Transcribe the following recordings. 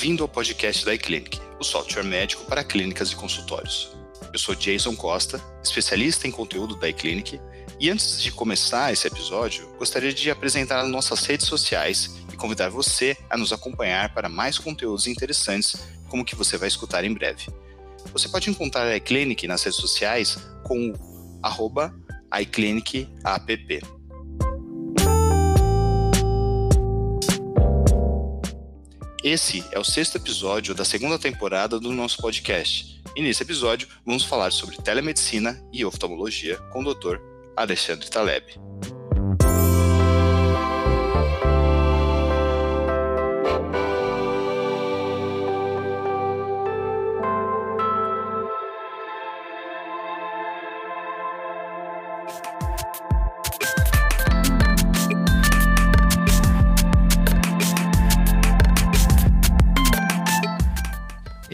Bem-vindo ao podcast da iClinic, o software médico para clínicas e consultórios. Eu sou Jason Costa, especialista em conteúdo da iClinic, e antes de começar esse episódio, gostaria de apresentar as nossas redes sociais e convidar você a nos acompanhar para mais conteúdos interessantes, como o que você vai escutar em breve. Você pode encontrar a iClinic nas redes sociais com o iClinicApp. Esse é o sexto episódio da segunda temporada do nosso podcast. E nesse episódio vamos falar sobre telemedicina e oftalmologia com o Dr. Alexandre Taleb.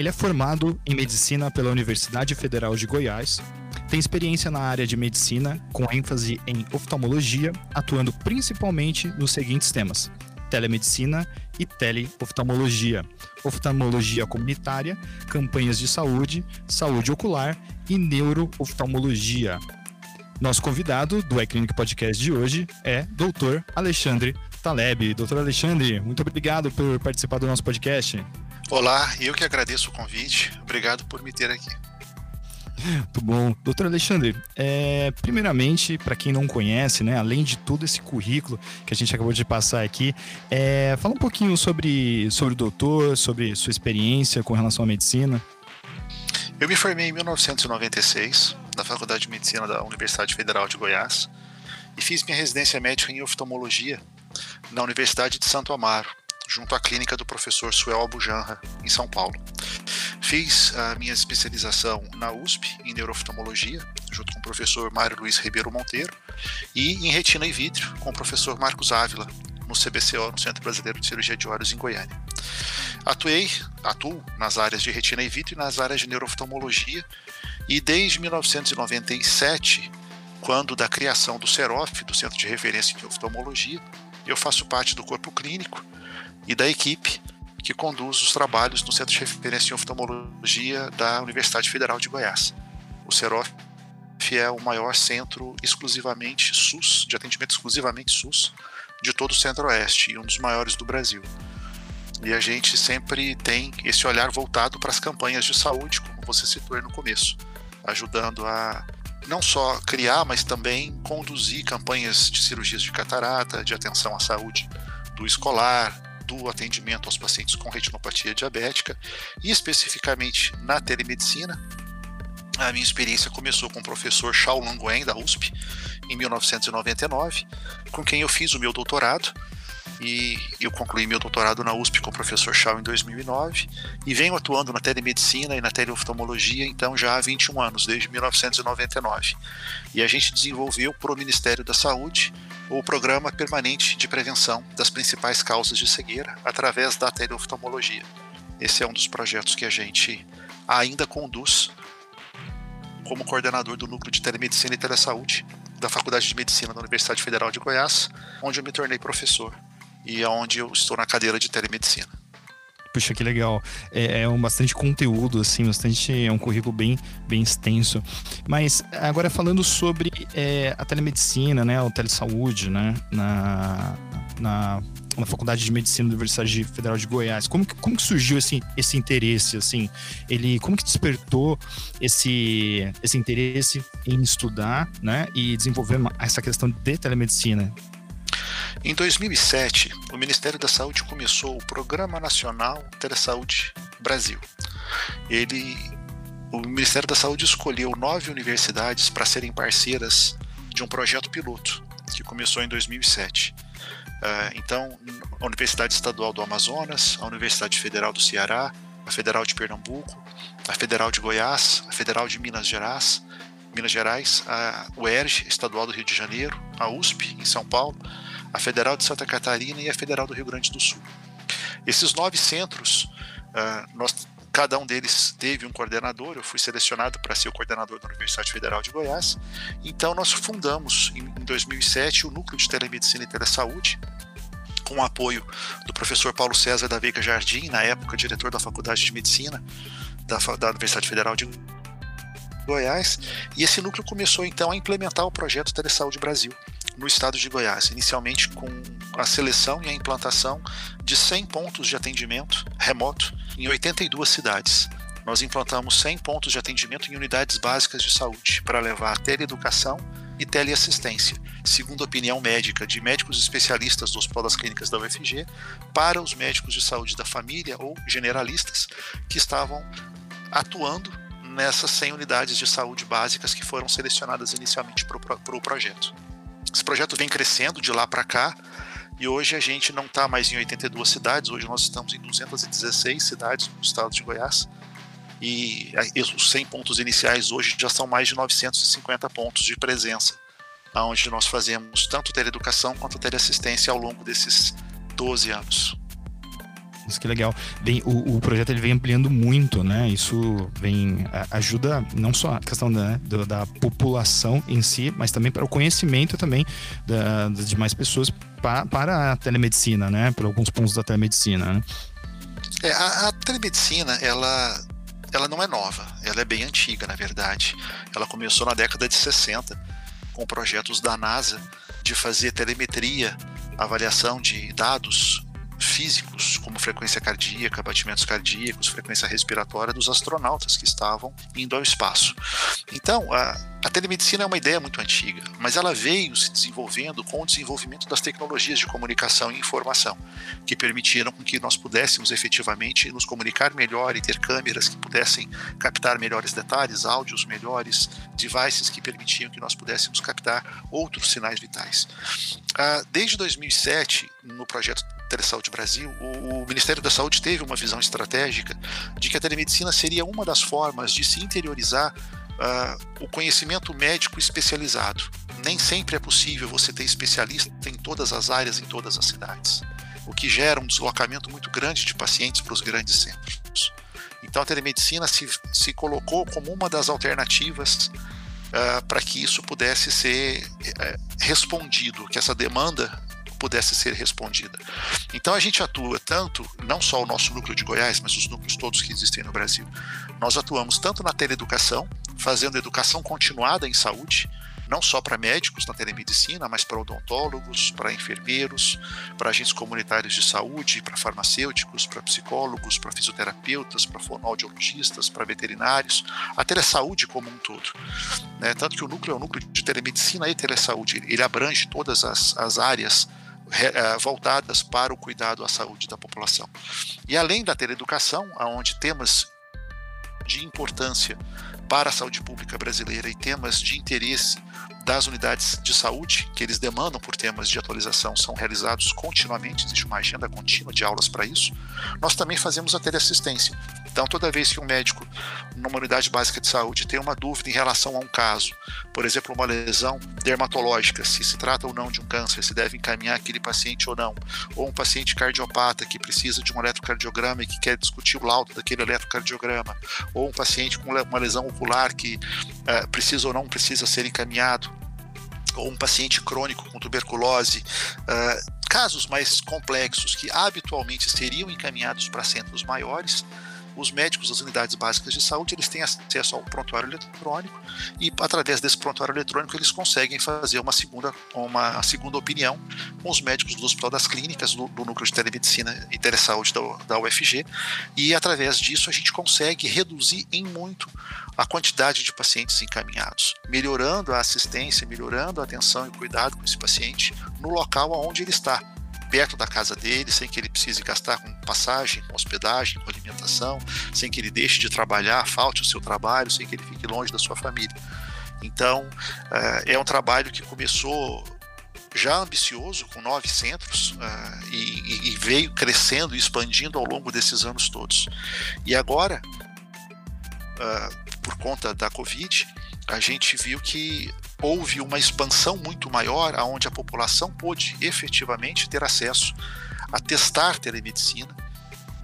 Ele é formado em medicina pela Universidade Federal de Goiás, tem experiência na área de medicina, com ênfase em oftalmologia, atuando principalmente nos seguintes temas: telemedicina e teleoftalmologia, oftalmologia comunitária, campanhas de saúde, saúde ocular e neurooftalmologia. Nosso convidado do iClinic Podcast de hoje é Dr. Alexandre Taleb. Doutor Alexandre, muito obrigado por participar do nosso podcast. Olá, eu que agradeço o convite. Obrigado por me ter aqui. Muito bom. Doutor Alexandre, é, primeiramente, para quem não conhece, né, além de todo esse currículo que a gente acabou de passar aqui, é, fala um pouquinho sobre, sobre o doutor, sobre sua experiência com relação à medicina. Eu me formei em 1996 na Faculdade de Medicina da Universidade Federal de Goiás e fiz minha residência médica em oftalmologia na Universidade de Santo Amaro, junto à clínica do professor Suel Albujanra, em São Paulo. Fiz a minha especialização na USP, em neurooftalmologia, junto com o professor Mário Luiz Ribeiro Monteiro, e em retina e vítreo, com o professor Marcos Ávila, no CBCO, no Centro Brasileiro de Cirurgia de Olhos, em Goiânia. Atuei, atuo nas áreas de retina e vítreo e nas áreas de neurooftalmologia, e desde 1997, quando da criação do CEROF, do Centro de Referência em Oftalmologia, eu faço parte do corpo clínico e da equipe que conduz os trabalhos no Centro de Referência em Oftalmologia da Universidade Federal de Goiás. O CEROF é o maior centro exclusivamente SUS, de atendimento exclusivamente SUS, de todo o Centro-Oeste e um dos maiores do Brasil. E a gente sempre tem esse olhar voltado para as campanhas de saúde, como você citou aí no começo, ajudando a não só criar, mas também conduzir campanhas de cirurgias de catarata, de atenção à saúde do escolar, do atendimento aos pacientes com retinopatia diabética e especificamente na telemedicina. A minha experiência começou com o professor Shaolong Guen, da USP, em 1999, com quem eu fiz o meu doutorado e eu concluí meu doutorado na USP com o professor Shaw em 2009 e venho atuando na telemedicina e na teleoftalmologia então já há 21 anos, desde 1999. E a gente desenvolveu para o Ministério da Saúde o Programa Permanente de Prevenção das Principais Causas de Cegueira através da teleoftalmologia. Esse é um dos projetos que a gente ainda conduz como coordenador do Núcleo de Telemedicina e Telesaúde da Faculdade de Medicina da Universidade Federal de Goiás, onde eu me tornei professor e é onde eu estou na cadeira de telemedicina. Puxa, que legal. É, é um bastante conteúdo, assim, bastante. É um currículo bem, bem extenso. Mas agora falando sobre é, a telemedicina, né? O telesaúde, né? Na, na, na Faculdade de Medicina da Universidade Federal de Goiás. Como que, como que surgiu esse, esse interesse, assim? Ele, como que despertou esse, esse interesse em estudar, né? E desenvolver essa questão de telemedicina? Em 2007, o Ministério da Saúde começou o Programa Nacional Telesaúde Brasil. Ele, o Ministério da Saúde escolheu nove universidades para serem parceiras de um projeto piloto que começou em 2007. Uh, então, a Universidade Estadual do Amazonas, a Universidade Federal do Ceará, a Federal de Pernambuco, a Federal de Goiás, a Federal de Minas Gerais, Minas Gerais, a UERJ, Estadual do Rio de Janeiro, a USP, em São Paulo, a Federal de Santa Catarina e a Federal do Rio Grande do Sul. Esses nove centros, uh, nós, cada um deles teve um coordenador, eu fui selecionado para ser o coordenador da Universidade Federal de Goiás, então nós fundamos em, em 2007 o Núcleo de Telemedicina e Telesaúde, com o apoio do professor Paulo César da Veiga Jardim, na época diretor da Faculdade de Medicina da, da Universidade Federal de Goiás, e esse núcleo começou então a implementar o projeto Telesaúde Brasil no estado de Goiás, inicialmente com a seleção e a implantação de 100 pontos de atendimento remoto em 82 cidades. Nós implantamos 100 pontos de atendimento em unidades básicas de saúde para levar teleeducação e teleassistência, segundo a opinião médica de médicos especialistas do Hospital das Clínicas da UFG, para os médicos de saúde da família ou generalistas que estavam atuando nessas 100 unidades de saúde básicas que foram selecionadas inicialmente para o projeto. Esse projeto vem crescendo de lá para cá e hoje a gente não está mais em 82 cidades, hoje nós estamos em 216 cidades no estado de Goiás. E os 100 pontos iniciais hoje já são mais de 950 pontos de presença, onde nós fazemos tanto teleeducação quanto teleassistência ao longo desses 12 anos. Isso que legal. Bem, o, o, projeto ele vem ampliando muito, né? Isso vem ajuda não só a questão da, da, da população em si, mas também para o conhecimento também da, das demais pessoas pa, para a telemedicina, né? Para alguns pontos da telemedicina. Né? É, a, a telemedicina ela ela não é nova, ela é bem antiga, na verdade. Ela começou na década de 60 com projetos da NASA de fazer telemetria, avaliação de dados físicos, como frequência cardíaca, batimentos cardíacos, frequência respiratória dos astronautas que estavam indo ao espaço. Então, a, a telemedicina é uma ideia muito antiga, mas ela veio se desenvolvendo com o desenvolvimento das tecnologias de comunicação e informação, que permitiram que nós pudéssemos efetivamente nos comunicar melhor e ter câmeras que pudessem captar melhores detalhes, áudios melhores, devices que permitiam que nós pudéssemos captar outros sinais vitais. Ah, desde 2007, no projeto Telesaúde Brasil, o, Ministério da Saúde teve uma visão estratégica de que a telemedicina seria uma das formas de se interiorizar uh, o conhecimento médico especializado. Nem sempre é possível você ter especialista em todas as áreas, em todas as cidades, o que gera um deslocamento muito grande de pacientes para os grandes centros. Então a telemedicina se, se colocou como uma das alternativas uh, para que isso pudesse ser uh, respondido, que essa demanda pudesse ser respondida. Então a gente atua tanto, não só o nosso núcleo de Goiás, mas os núcleos todos que existem no Brasil. Nós atuamos tanto na teleeducação, fazendo educação continuada em saúde, não só para médicos na telemedicina, mas para odontólogos, para enfermeiros, para agentes comunitários de saúde, para farmacêuticos, para psicólogos, para fisioterapeutas, para fonoaudiologistas, para veterinários, a telesaúde como um todo. Né? Tanto que o núcleo é um núcleo de telemedicina e telesaúde, ele abrange todas as, as áreas voltadas para o cuidado à saúde da população. E além da teleeducação, onde temas de importância para a saúde pública brasileira e temas de interesse das unidades de saúde, que eles demandam por temas de atualização, são realizados continuamente, existe uma agenda contínua de aulas para isso. Nós também fazemos a teleassistência. Então, toda vez que um médico, numa unidade básica de saúde, tem uma dúvida em relação a um caso, por exemplo, uma lesão dermatológica, se se trata ou não de um câncer, se deve encaminhar aquele paciente ou não, ou um paciente cardiopata que precisa de um eletrocardiograma e que quer discutir o laudo daquele eletrocardiograma, ou um paciente com uma lesão ocular que uh, precisa ou não precisa ser encaminhado ou um paciente crônico com tuberculose, uh, casos mais complexos que habitualmente seriam encaminhados para centros maiores, os médicos das unidades básicas de saúde eles têm acesso ao prontuário eletrônico e através desse prontuário eletrônico eles conseguem fazer uma segunda, uma segunda opinião com os médicos do Hospital das Clínicas, do, do Núcleo de Telemedicina e Telesaúde da, da UFG e através disso a gente consegue reduzir em muito a quantidade de pacientes encaminhados, melhorando a assistência, melhorando a atenção e cuidado com esse paciente no local onde ele está perto da casa dele, sem que ele precise gastar com passagem, com hospedagem, com alimentação, sem que ele deixe de trabalhar, falte o seu trabalho, sem que ele fique longe da sua família. Então, eh, é um trabalho que começou já ambicioso, com nove centros, uh, e, veio crescendo e expandindo ao longo desses anos todos. E agora, uh, por conta da Covid, a gente viu que houve uma expansão muito maior, aonde a população pôde efetivamente ter acesso a testar telemedicina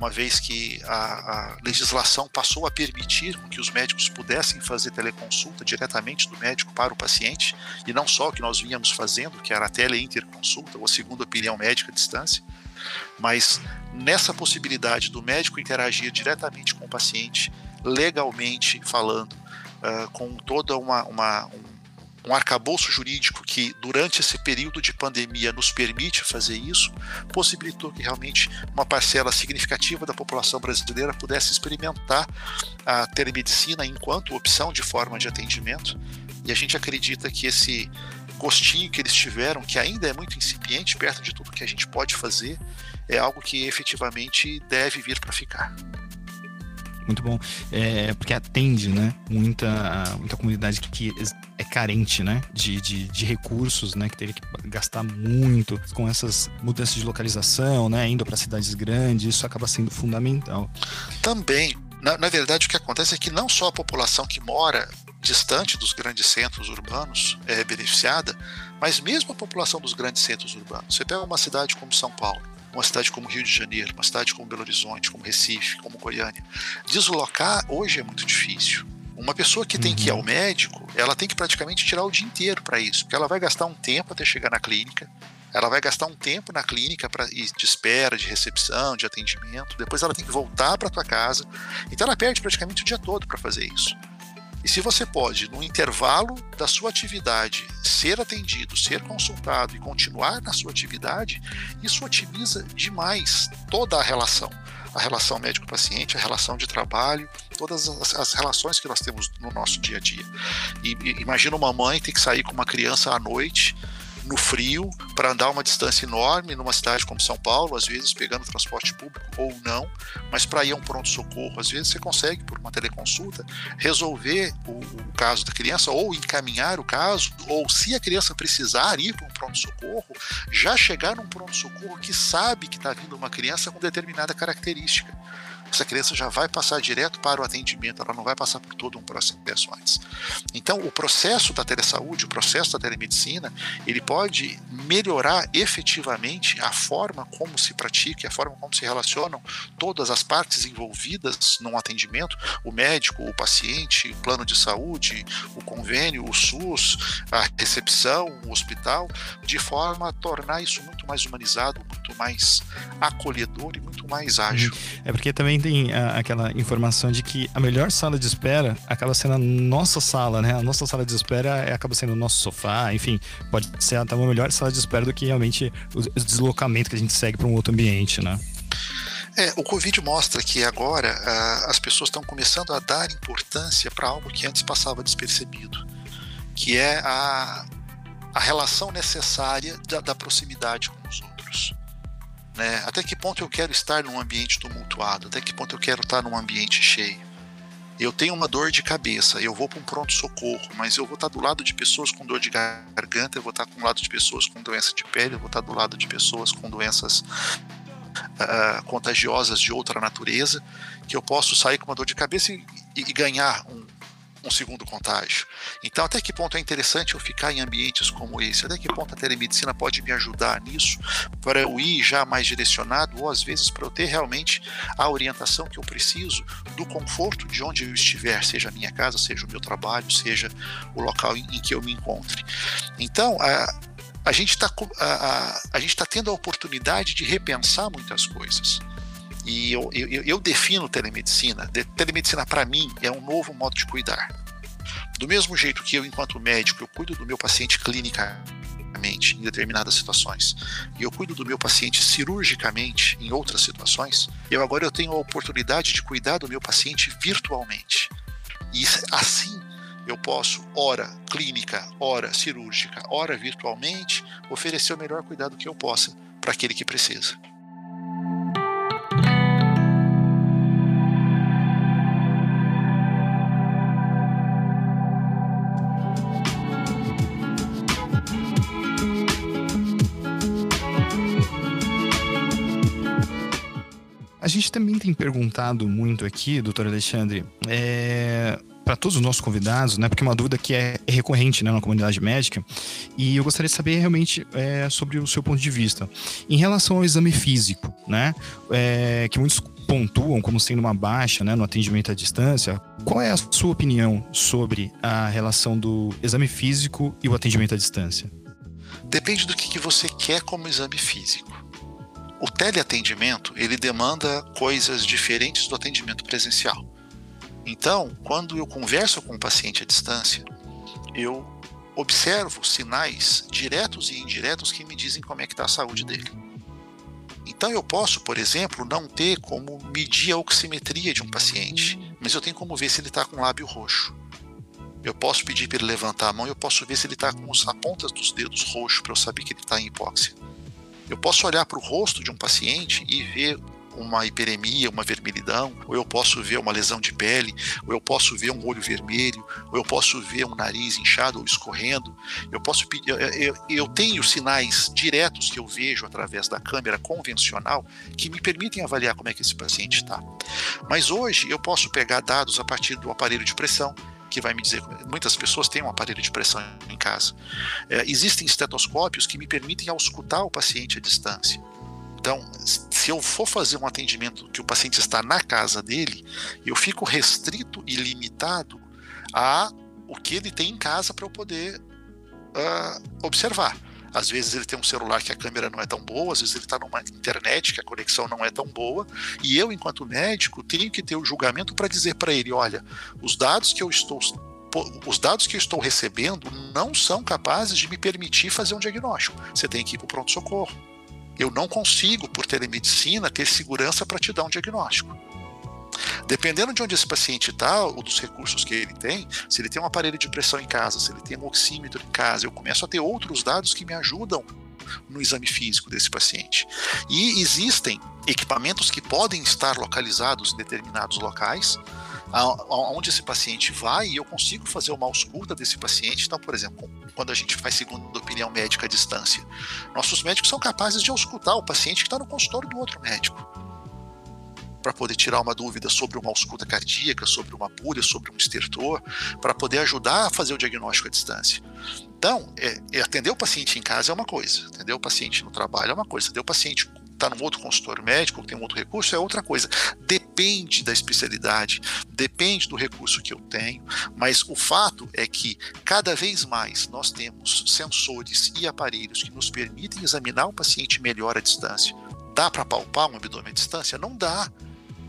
uma vez que a, a, legislação passou a permitir que os médicos pudessem fazer teleconsulta diretamente do médico para o paciente, e não só o que nós vínhamos fazendo, que era a teleinterconsulta, ou a segunda opinião médica à distância, mas nessa possibilidade do médico interagir diretamente com o paciente, legalmente falando, uh, com toda uma, uma um, um arcabouço jurídico que, durante esse período de pandemia, nos permite fazer isso, possibilitou que realmente uma parcela significativa da população brasileira pudesse experimentar a telemedicina enquanto opção de forma de atendimento. E a gente acredita que esse gostinho que eles tiveram, que ainda é muito incipiente perto de tudo que a gente pode fazer, é algo que efetivamente deve vir para ficar muito bom. É, porque atende, né? Muita, muita comunidade que é carente, né? De, de, de, recursos, né? Que teve que gastar muito com essas mudanças de localização, né? Indo para cidades grandes, isso acaba sendo fundamental. Também. Na, na verdade, o que acontece é que não só a população que mora distante dos grandes centros urbanos é beneficiada, mas mesmo a população dos grandes centros urbanos. Você pega uma cidade como São Paulo, uma cidade como Rio de Janeiro, uma cidade como Belo Horizonte, como Recife, como Goiânia. Deslocar hoje é muito difícil. Uma pessoa que tem que ir ao uhum. médico, ela tem que praticamente tirar o dia inteiro para isso, porque ela vai gastar um tempo até chegar na clínica, ela vai gastar um tempo na clínica para de espera, de recepção, de atendimento, depois ela tem que voltar para tua casa. Então ela perde praticamente o dia todo para fazer isso. E se você pode, no intervalo da sua atividade, ser atendido, ser consultado e continuar na sua atividade, isso otimiza demais toda a relação. A relação médico-paciente, a relação de trabalho, todas as, as, relações que nós temos no nosso dia a dia. E, e imagina uma mãe ter que sair com uma criança à noite no frio para andar uma distância enorme numa cidade como São Paulo, às vezes pegando transporte público ou não, mas para ir a um pronto-socorro, às vezes você consegue, por uma teleconsulta, resolver o, o, caso da criança ou encaminhar o caso, ou se a criança precisar ir para um pronto-socorro, já chegar num pronto-socorro que sabe que está vindo uma criança com determinada característica essa criança já vai passar direto para o atendimento, ela não vai passar por todo um processo antes. Então, o processo da telesaúde, o processo da telemedicina, ele pode melhorar efetivamente a forma como se pratica, a forma como se relacionam todas as partes envolvidas num atendimento, o médico, o paciente, o plano de saúde, o convênio, o SUS, a recepção, o hospital, de forma a tornar isso muito mais humanizado, muito mais acolhedor e muito mais ágil. É porque também tem a, aquela informação de que a melhor sala de espera acaba sendo a nossa sala, né? A nossa sala de espera é, acaba sendo o nosso sofá, enfim, pode ser até uma melhor sala de espera do que realmente o, deslocamento que a gente segue para um outro ambiente, né? É, o Covid mostra que agora uh, as pessoas estão começando a dar importância para algo que antes passava despercebido, que é a, a relação necessária da, da proximidade com os outros. Né? Até que ponto eu quero estar num ambiente tumultuado? Até que ponto eu quero estar num ambiente cheio? Eu tenho uma dor de cabeça, eu vou para um pronto-socorro, mas eu vou estar do lado de pessoas com dor de garganta, eu vou estar do lado de pessoas com doença de pele, eu vou estar do lado de pessoas com doenças uh, contagiosas de outra natureza, que eu posso sair com uma dor de cabeça e, e ganhar um, um segundo contágio. Então, até que ponto é interessante eu ficar em ambientes como esse? Até que ponto a telemedicina pode me ajudar nisso, para eu ir já mais direcionado, ou às vezes para eu ter realmente a orientação que eu preciso do conforto de onde eu estiver, seja a minha casa, seja o meu trabalho, seja o local em, em que eu me encontre. Então, a, a gente está a, a, a gente tá tendo a oportunidade de repensar muitas coisas. E eu, eu, eu defino telemedicina. De, telemedicina, para mim, é um novo modo de cuidar. Do mesmo jeito que eu, enquanto médico, eu cuido do meu paciente clinicamente em determinadas situações, e eu cuido do meu paciente cirurgicamente em outras situações, eu agora eu tenho a oportunidade de cuidar do meu paciente virtualmente. E assim eu posso, ora clínica, ora cirúrgica, ora virtualmente, oferecer o melhor cuidado que eu possa para aquele que precisa. Gente também tem perguntado muito aqui, doutor Alexandre, é, para todos os nossos convidados, né? Porque é uma dúvida que é recorrente né, na comunidade médica. E eu gostaria de saber realmente é, sobre o seu ponto de vista. Em relação ao exame físico, né? É, que muitos pontuam como sendo uma baixa né, no atendimento à distância. Qual é a sua opinião sobre a relação do exame físico e o atendimento à distância? Depende do que, que você quer como exame físico. O teleatendimento ele demanda coisas diferentes do atendimento presencial. Então, quando eu converso com o paciente à distância, eu observo sinais diretos e indiretos que me dizem como é que está a saúde dele. Então eu posso, por exemplo, não ter como medir a oximetria de um paciente, mas eu tenho como ver se ele está com lábio roxo. Eu posso pedir para ele levantar a mão e eu posso ver se ele está com as pontas dos dedos roxos para eu saber que ele está em hipóxia. Eu posso olhar para o rosto de um paciente e ver uma hiperemia, uma vermelhidão, ou eu posso ver uma lesão de pele, ou eu posso ver um olho vermelho, ou eu posso ver um nariz inchado ou escorrendo. Eu posso pedir, eu, eu tenho sinais diretos que eu vejo através da câmera convencional que me permitem avaliar como é que esse paciente está. Mas hoje eu posso pegar dados a partir do aparelho de pressão, que vai me dizer. Muitas pessoas têm um aparelho de pressão em casa. É, existem estetoscópios que me permitem auscultar o paciente à distância. Então, se eu for fazer um atendimento que o paciente está na casa dele, eu fico restrito e limitado a o que ele tem em casa para eu poder uh, observar. Às vezes ele tem um celular que a câmera não é tão boa, às vezes ele está numa internet que a conexão não é tão boa, e eu, enquanto médico, tenho que ter o julgamento para dizer para ele: olha, os dados que eu estou os dados que eu estou recebendo não são capazes de me permitir fazer um diagnóstico. Você tem que ir para o pronto-socorro. Eu não consigo, por telemedicina, ter segurança para te dar um diagnóstico. Dependendo de onde esse paciente está, ou dos recursos que ele tem, se ele tem um aparelho de pressão em casa, se ele tem um oxímetro em casa, eu começo a ter outros dados que me ajudam no exame físico desse paciente. E existem equipamentos que podem estar localizados em determinados locais, aonde esse paciente vai e eu consigo fazer uma ausculta desse paciente. Então, por exemplo, quando a gente faz segunda opinião médica à distância, nossos médicos são capazes de auscultar o paciente que está no consultório do outro médico para poder tirar uma dúvida sobre uma ausculta cardíaca, sobre uma pulha, sobre um estertor, para poder ajudar a fazer o diagnóstico à distância. Então, é, é atender o paciente em casa é uma coisa, atender o paciente no trabalho é uma coisa, atender o paciente está num outro consultório médico, tem um outro recurso, é outra coisa. Depende da especialidade, depende do recurso que eu tenho, mas o fato é que cada vez mais nós temos sensores e aparelhos que nos permitem examinar o paciente melhor à distância. Dá para palpar um abdômen à distância? Não dá.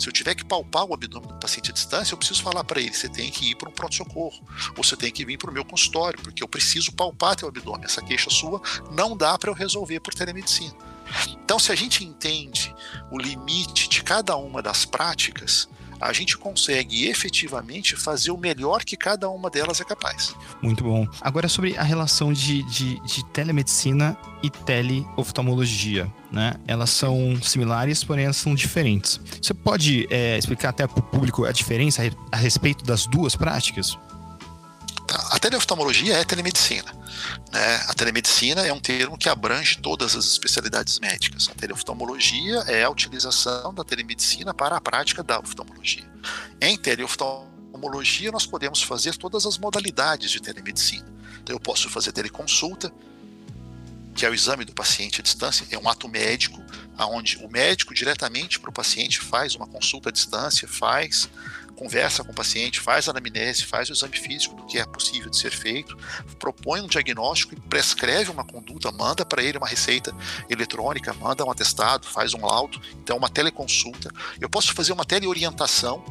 Se eu tiver que palpar o abdômen do paciente à distância, eu preciso falar para ele: você tem que ir para um pronto-socorro, ou você tem que vir para o meu consultório, porque eu preciso palpar teu abdômen. Essa queixa sua não dá para eu resolver por telemedicina. Então, se a gente entende o limite de cada uma das práticas, a gente consegue efetivamente fazer o melhor que cada uma delas é capaz. Muito bom. Agora sobre a relação de, de, de telemedicina e teleoftalmologia, né? Elas são similares, porém elas são diferentes. Você pode é, explicar até para o público a diferença a respeito das duas práticas? Teleoftalmologia é telemedicina. Né? A telemedicina é um termo que abrange todas as especialidades médicas. A teleoftalmologia é a utilização da telemedicina para a prática da oftalmologia. Em teleoftalmologia, nós podemos fazer todas as modalidades de telemedicina. Então, eu posso fazer teleconsulta, que é o exame do paciente à distância, é um ato médico, onde o médico diretamente para o paciente faz uma consulta à distância, faz conversa com o paciente, faz a anamnese, faz o exame físico do que é possível de ser feito, propõe um diagnóstico e prescreve uma conduta, manda para ele uma receita eletrônica, manda um atestado, faz um laudo, então uma teleconsulta. Eu posso fazer uma teleorientação,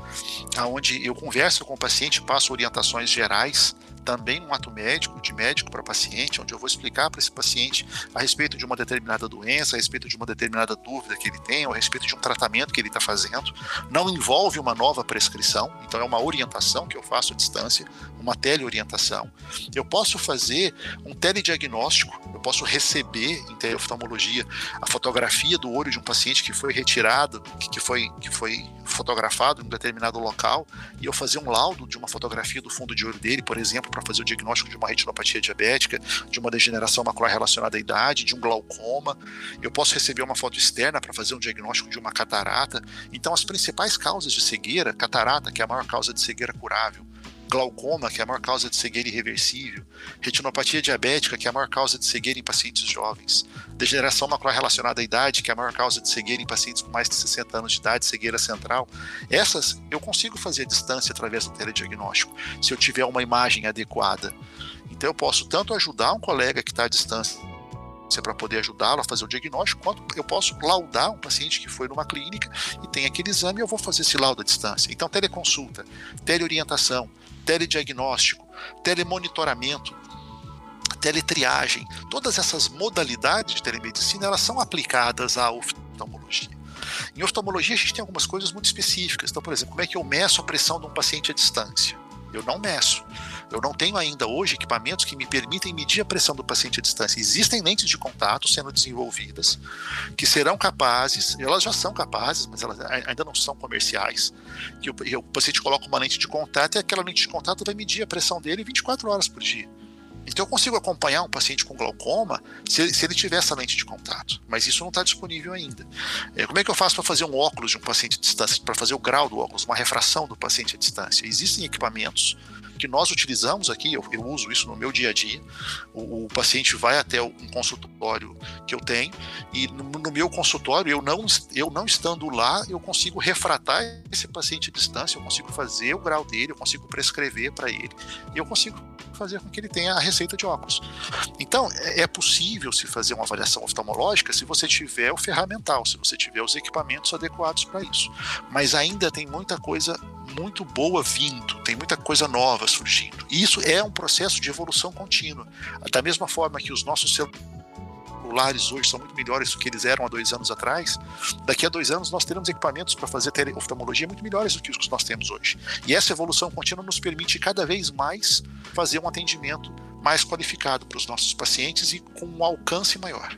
onde eu converso com o paciente, passo orientações gerais também um ato médico, de médico para paciente, onde eu vou explicar para esse paciente a respeito de uma determinada doença, a respeito de uma determinada dúvida que ele tem, ou a respeito de um tratamento que ele está fazendo. Não envolve uma nova prescrição, então é uma orientação que eu faço à distância, uma teleorientação. Eu posso fazer um telediagnóstico, eu posso receber em teleoftalmologia a fotografia do olho de um paciente que foi retirado, que foi, que foi fotografado em um determinado local, e eu fazer um laudo de uma fotografia do fundo de olho dele, por exemplo, para fazer o diagnóstico de uma retinopatia diabética, de uma degeneração macular relacionada à idade, de um glaucoma. Eu posso receber uma foto externa para fazer um diagnóstico de uma catarata. Então, as principais causas de cegueira, catarata, que é a maior causa de cegueira curável, glaucoma, que é a maior causa de cegueira irreversível, retinopatia diabética, que é a maior causa de cegueira em pacientes jovens, degeneração macular relacionada à idade, que é a maior causa de cegueira em pacientes com mais de 60 anos de idade, cegueira central. Essas eu consigo fazer a distância através do telediagnóstico, se eu tiver uma imagem adequada. Então eu posso tanto ajudar um colega que está à distância para poder ajudá-lo a fazer o diagnóstico, quanto eu posso laudar um paciente que foi numa clínica e tem aquele exame eu vou fazer esse laudo à distância. Então, teleconsulta, teleorientação, telediagnóstico, telemonitoramento, teletriagem, todas essas modalidades de telemedicina, elas são aplicadas à oftalmologia. Em oftalmologia, a gente tem algumas coisas muito específicas. Então, por exemplo, como é que eu meço a pressão de um paciente à distância? Eu não meço. Eu não tenho ainda hoje equipamentos que me permitem medir a pressão do paciente à distância. Existem lentes de contato sendo desenvolvidas que serão capazes, elas já são capazes, mas elas ainda não são comerciais. Que o, o paciente coloca uma lente de contato e aquela lente de contato vai medir a pressão dele 24 horas por dia. Então eu consigo acompanhar um paciente com glaucoma se, se ele tiver essa lente de contato, mas isso não está disponível ainda. É, como é que eu faço para fazer um óculos de um paciente à distância, para fazer o grau do óculos, uma refração do paciente à distância? Existem equipamentos que nós utilizamos aqui, eu, eu uso isso no meu dia a dia. O, o, paciente vai até um consultório que eu tenho e no, no, meu consultório, eu não, eu não estando lá, eu consigo refratar esse paciente à distância, eu consigo fazer o grau dele, eu consigo prescrever para ele eu consigo fazer com que ele tenha a receita de óculos. Então, é, é possível se fazer uma avaliação oftalmológica se você tiver o ferramental, se você tiver os equipamentos adequados para isso. Mas ainda tem muita coisa muito boa vindo, tem muita coisa nova surgindo. E isso é um processo de evolução contínua. Da mesma forma que os nossos celulares hoje são muito melhores do que eles eram há dois anos atrás, daqui a dois anos nós teremos equipamentos para fazer oftalmologia muito melhores do que os que nós temos hoje. E essa evolução contínua nos permite cada vez mais fazer um atendimento mais qualificado para os nossos pacientes e com um alcance maior.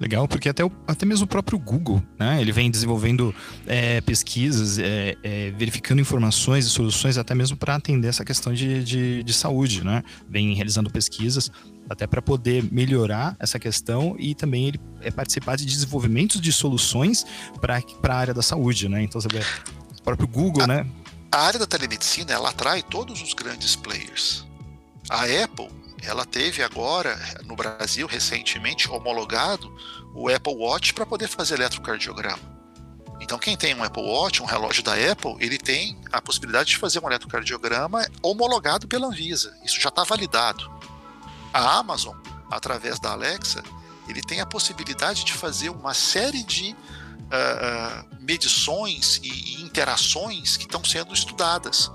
Legal, porque até, o, até mesmo o próprio Google, né? Ele vem desenvolvendo é, pesquisas, é, é, verificando informações e soluções até mesmo para atender essa questão de, de, de, saúde, né? Vem realizando pesquisas até para poder melhorar essa questão e também ele é participar de desenvolvimentos de soluções para a área da saúde, né? Então, você vê, o próprio Google, a, né? A área da telemedicina, ela atrai todos os grandes players. A Apple ela teve agora no Brasil recentemente homologado o Apple Watch para poder fazer eletrocardiograma. Então, quem tem um Apple Watch, um relógio da Apple, ele tem a possibilidade de fazer um eletrocardiograma homologado pela Anvisa. Isso já está validado. A Amazon, através da Alexa, ele tem a possibilidade de fazer uma série de uh, medições e interações que estão sendo estudadas.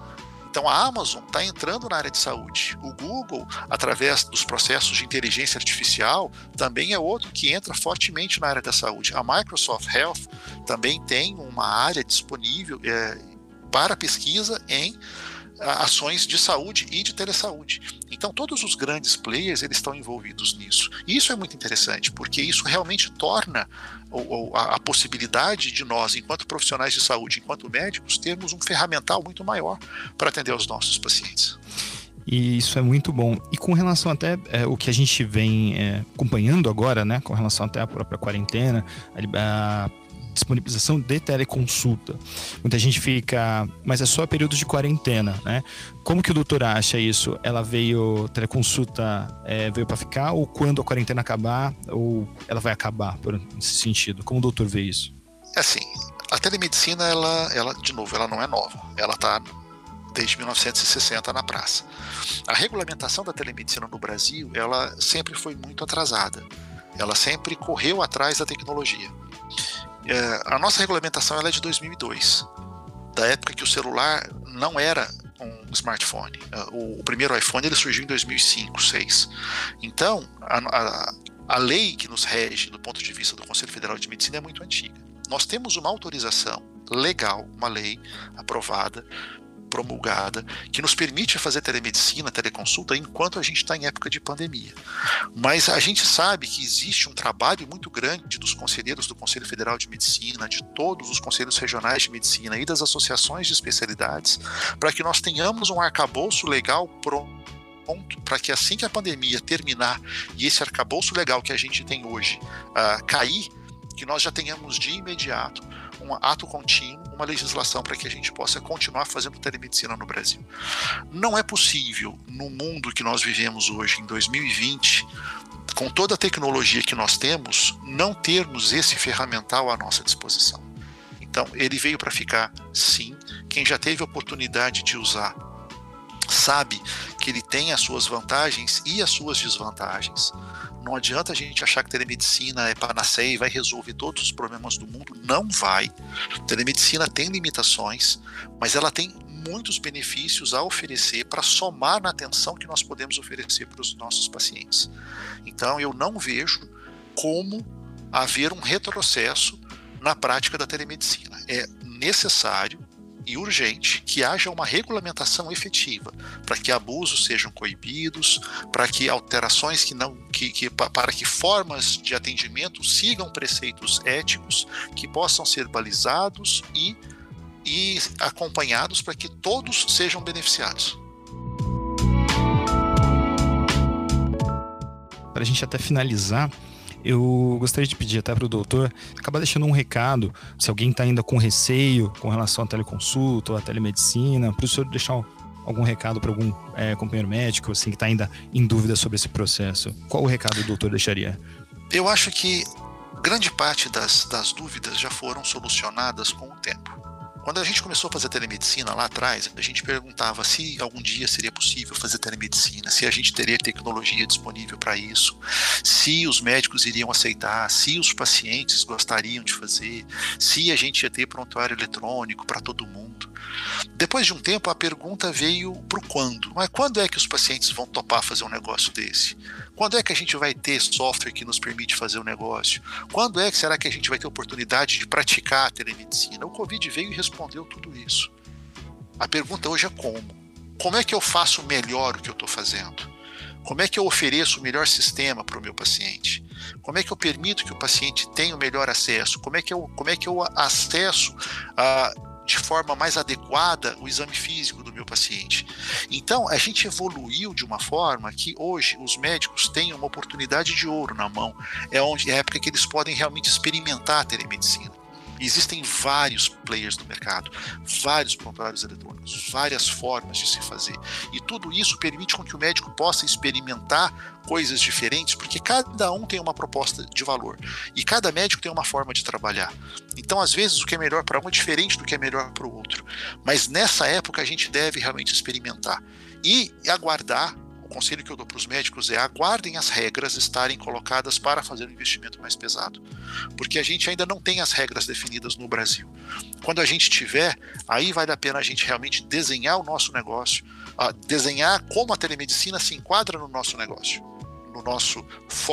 Então a Amazon está entrando na área de saúde. O Google, através dos processos de inteligência artificial, também é outro que entra fortemente na área da saúde. A Microsoft Health também tem uma área disponível é, para pesquisa em ações de saúde e de telesaúde. Então todos os grandes players eles estão envolvidos nisso. E isso é muito interessante, porque isso realmente torna a, possibilidade de nós, enquanto profissionais de saúde, enquanto médicos, termos um ferramental muito maior para atender os nossos pacientes. E isso é muito bom. E com relação até é, o que a gente vem é, acompanhando agora, né, com relação até à própria quarentena, a, a disponibilização de teleconsulta. Muita gente fica, mas é só período de quarentena, né? Como que o doutor acha isso? Ela veio, teleconsulta é, veio para ficar ou quando a quarentena acabar ou ela vai acabar, por nesse sentido? Como o doutor vê isso? É assim, a telemedicina, ela, ela de novo, ela não é nova. Ela está desde 1960 na praça. A regulamentação da telemedicina no Brasil, ela sempre foi muito atrasada. Ela sempre correu atrás da tecnologia. É, a nossa regulamentação é de 2002, da época que o celular não era um smartphone. É, o, o primeiro iPhone ele surgiu em 2005, 2006. Então, a, a, a lei que nos rege do ponto de vista do Conselho Federal de Medicina é muito antiga. Nós temos uma autorização legal, uma lei aprovada promulgada que nos permite fazer telemedicina, teleconsulta, enquanto a gente está em época de pandemia. Mas a gente sabe que existe um trabalho muito grande dos conselheiros do Conselho Federal de Medicina, de todos os conselhos regionais de medicina e das associações de especialidades, para que nós tenhamos um arcabouço legal pronto para que assim que a pandemia terminar e esse arcabouço legal que a gente tem hoje uh, cair, que nós já tenhamos de imediato um ato contínuo, uma legislação para que a gente possa continuar fazendo telemedicina no Brasil. Não é possível, no mundo que nós vivemos hoje, em 2020, com toda a tecnologia que nós temos, não termos esse ferramental à nossa disposição. Então, ele veio para ficar, sim. Quem já teve a oportunidade de usar sabe que ele tem as suas vantagens e as suas desvantagens. Não adianta a gente achar que telemedicina é panaceia e vai resolver todos os problemas do mundo. Não vai. Telemedicina tem limitações, mas ela tem muitos benefícios a oferecer para somar na atenção que nós podemos oferecer para os nossos pacientes. Então, eu não vejo como haver um retrocesso na prática da telemedicina. É necessário e urgente que haja uma regulamentação efetiva para que abusos sejam coibidos, para que alterações que não que, que, para que formas de atendimento sigam preceitos éticos que possam ser balizados e, e acompanhados para que todos sejam beneficiados. Para a gente até finalizar, eu gostaria de pedir até para o doutor acabar deixando um recado, se alguém está ainda com receio com relação à teleconsulta ou à telemedicina, para o senhor deixar algum recado para algum é, companheiro médico assim que está ainda em dúvida sobre esse processo. Qual o recado o doutor deixaria? Eu acho que grande parte das, das dúvidas já foram solucionadas com o tempo. Quando a gente começou a fazer telemedicina lá atrás, a gente perguntava se algum dia seria possível fazer telemedicina, se a gente teria tecnologia disponível para isso, se os médicos iriam aceitar, se os pacientes gostariam de fazer, se a gente ia ter prontuário eletrônico para todo mundo. Depois de um tempo, a pergunta veio para o quando. Mas quando é que os pacientes vão topar fazer um negócio desse? Quando é que a gente vai ter software que nos permite fazer o um negócio? Quando é que será que a gente vai ter oportunidade de praticar a telemedicina? O Covid veio e respondeu tudo isso. A pergunta hoje é como? Como é que eu faço melhor o que eu estou fazendo? Como é que eu ofereço o melhor sistema para o meu paciente? Como é que eu permito que o paciente tenha o melhor acesso? Como é que eu, como é que eu acesso a de forma mais adequada o exame físico do meu paciente. Então, a gente evoluiu de uma forma que hoje os médicos têm uma oportunidade de ouro na mão. É onde é a época que eles podem realmente experimentar a telemedicina. Existem vários players no mercado, vários prontuários eletrônicos, várias formas de se fazer. E tudo isso permite com que o médico possa experimentar coisas diferentes, porque cada um tem uma proposta de valor e cada médico tem uma forma de trabalhar. Então, às vezes, o que é melhor para um é diferente do que é melhor para o outro. Mas nessa época, a gente deve realmente experimentar e aguardar conselho que eu dou para os médicos é aguardem as regras estarem colocadas para fazer um investimento mais pesado, porque a gente ainda não tem as regras definidas no Brasil. Quando a gente tiver, aí vale a pena a gente realmente desenhar o nosso negócio, desenhar como a telemedicina se enquadra no nosso negócio. No nosso,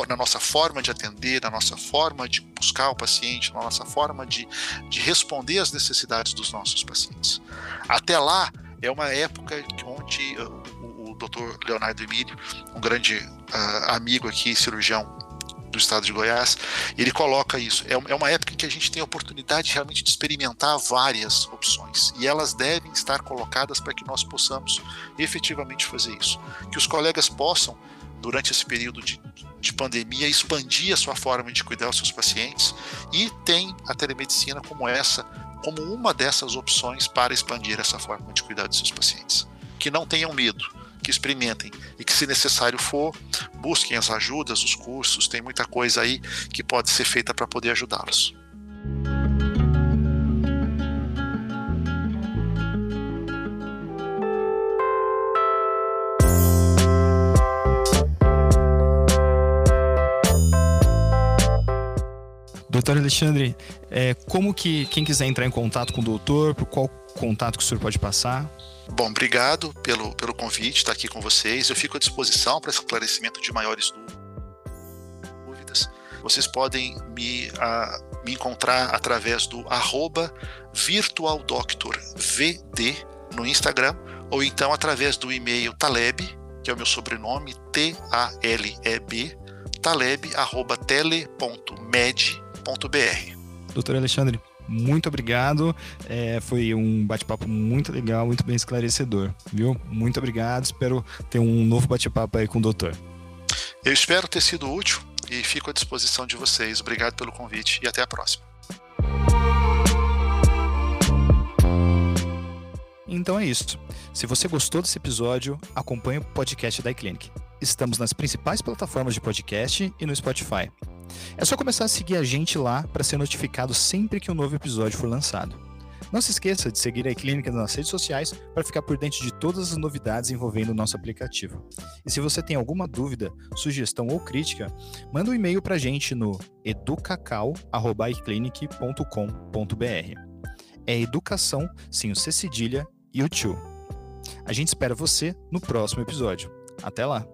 na nossa forma de atender, na nossa forma de buscar o paciente, na nossa forma de, de responder às necessidades dos nossos pacientes. Até lá, é uma época onde Dr. Leonardo Emílio, um grande uh, amigo aqui, cirurgião do estado de Goiás, ele coloca isso. É, é uma época em que a gente tem a oportunidade realmente de experimentar várias opções e elas devem estar colocadas para que nós possamos efetivamente fazer isso. Que os colegas possam, durante esse período de, de pandemia, expandir a sua forma de cuidar dos seus pacientes e tem a telemedicina como essa, como uma dessas opções para expandir essa forma de cuidar dos seus pacientes. Que não tenham medo que experimentem e que, se necessário for, busquem as ajudas, os cursos, tem muita coisa aí que pode ser feita para poder ajudá-los. Doutor Alexandre, é, como que quem quiser entrar em contato com o doutor, por qual contato que o senhor pode passar? Bom, obrigado pelo, pelo convite, estar aqui com vocês. Eu fico à disposição para esclarecimento de maiores dúvidas. Vocês podem me, uh, me encontrar através do arroba virtualdoctorvd no Instagram ou então através do e-mail taleb, que é o meu sobrenome, T-A-L-E-B, taleb.tele.med.br. Doutor Alexandre, muito obrigado. É, foi um bate-papo muito legal, muito bem esclarecedor, viu? Muito obrigado. Espero ter um novo bate-papo aí com o doutor. Eu espero ter sido útil e fico à disposição de vocês. Obrigado pelo convite e até a próxima. Então é isso. Se você gostou desse episódio, acompanhe o podcast da iClinic. Estamos nas principais plataformas de podcast e no Spotify. É só começar a seguir a gente lá para ser notificado sempre que um novo episódio for lançado. Não se esqueça de seguir a iClínica nas redes sociais para ficar por dentro de todas as novidades envolvendo o nosso aplicativo. E se você tem alguma dúvida, sugestão ou crítica, manda um e-mail para a gente no educacau.iclinic.com.br. É educação sem o C cedilha e o tio. A gente espera você no próximo episódio. Até lá!